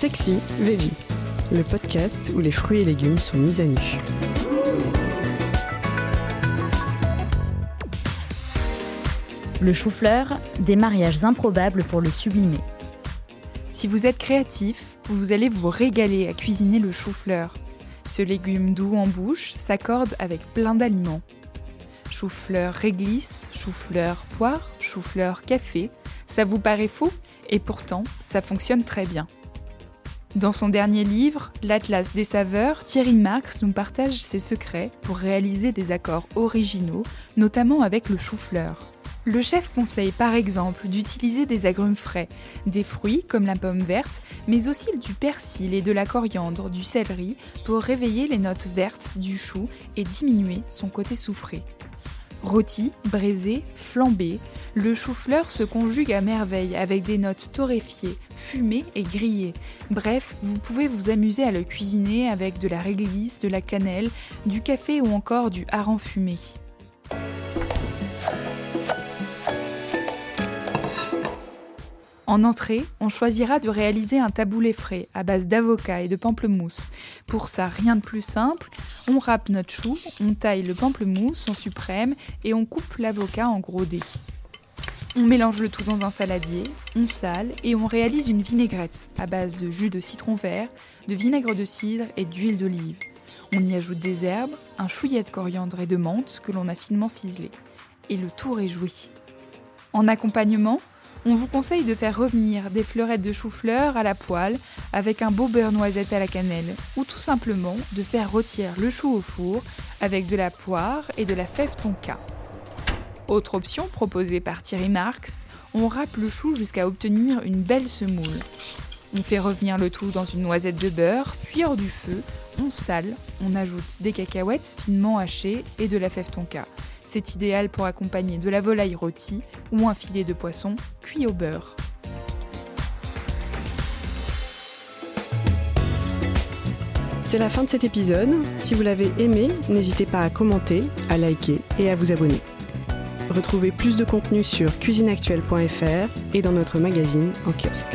Sexy Veggie, le podcast où les fruits et légumes sont mis à nu. Le chou-fleur, des mariages improbables pour le sublimer. Si vous êtes créatif, vous allez vous régaler à cuisiner le chou-fleur. Ce légume doux en bouche s'accorde avec plein d'aliments. Chou-fleur réglisse, chou-fleur poire, chou-fleur café, ça vous paraît faux et pourtant ça fonctionne très bien. Dans son dernier livre, L'Atlas des saveurs, Thierry Marx nous partage ses secrets pour réaliser des accords originaux, notamment avec le chou-fleur. Le chef conseille par exemple d'utiliser des agrumes frais, des fruits comme la pomme verte, mais aussi du persil et de la coriandre, du céleri, pour réveiller les notes vertes du chou et diminuer son côté soufré. Rôti, braisé, flambé, le chou-fleur se conjugue à merveille avec des notes torréfiées, fumées et grillées. Bref, vous pouvez vous amuser à le cuisiner avec de la réglisse, de la cannelle, du café ou encore du hareng fumé. En entrée, on choisira de réaliser un taboulé frais à base d'avocat et de pamplemousse. Pour ça, rien de plus simple, on râpe notre chou, on taille le pamplemousse en suprême et on coupe l'avocat en gros dés. On mélange le tout dans un saladier, on sale et on réalise une vinaigrette à base de jus de citron vert, de vinaigre de cidre et d'huile d'olive. On y ajoute des herbes, un chouillet de coriandre et de menthe que l'on a finement ciselé. Et le tour est joué. En accompagnement, on vous conseille de faire revenir des fleurettes de chou-fleur à la poêle avec un beau beurre noisette à la cannelle ou tout simplement de faire rôtir le chou au four avec de la poire et de la fève tonka. Autre option proposée par Thierry Marx, on râpe le chou jusqu'à obtenir une belle semoule. On fait revenir le tout dans une noisette de beurre, puis hors du feu, on sale, on ajoute des cacahuètes finement hachées et de la fève tonka. C'est idéal pour accompagner de la volaille rôtie ou un filet de poisson cuit au beurre. C'est la fin de cet épisode. Si vous l'avez aimé, n'hésitez pas à commenter, à liker et à vous abonner. Retrouvez plus de contenu sur cuisineactuelle.fr et dans notre magazine en kiosque.